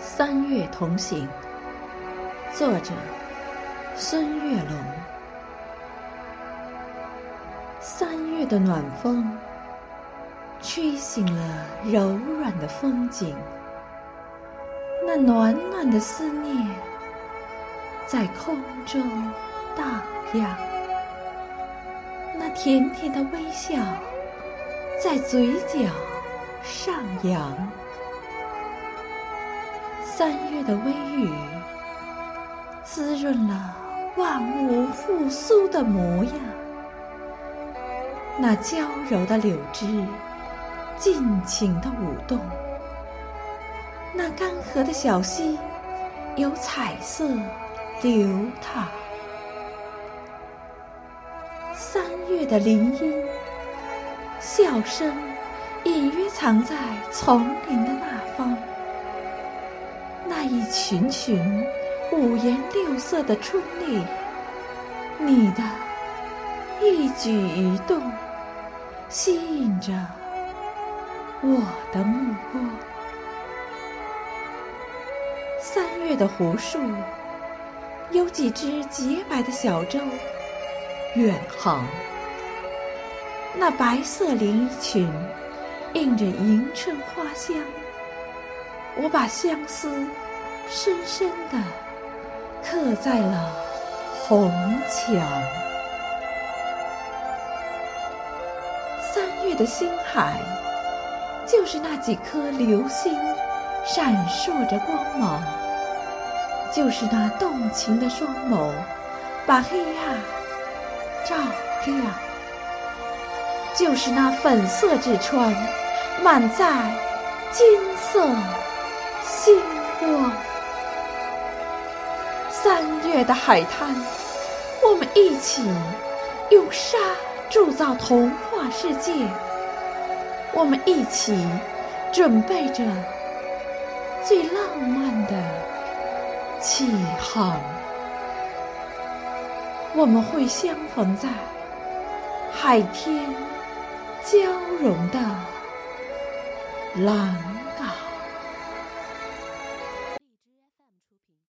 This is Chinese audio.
三月同行，作者孙月龙。三月的暖风，吹醒了柔软的风景，那暖暖的思念在空中荡漾，那甜甜的微笑在嘴角上扬。三月的微雨，滋润了万物复苏的模样。那娇柔的柳枝，尽情的舞动。那干涸的小溪，有彩色流淌。三月的林荫，笑声隐约藏在丛林的那方。那一群群五颜六色的春丽，你的一举一动吸引着我的目光。三月的湖树，有几只洁白的小舟远航。那白色连衣裙，映着迎春花香。我把相思深深的刻在了红墙。三月的星海，就是那几颗流星闪烁着光芒，就是那动情的双眸，把黑暗照亮，就是那粉色之川，满载金色。三月的海滩，我们一起用沙铸造童话世界。我们一起准备着最浪漫的起航。我们会相逢在海天交融的蓝。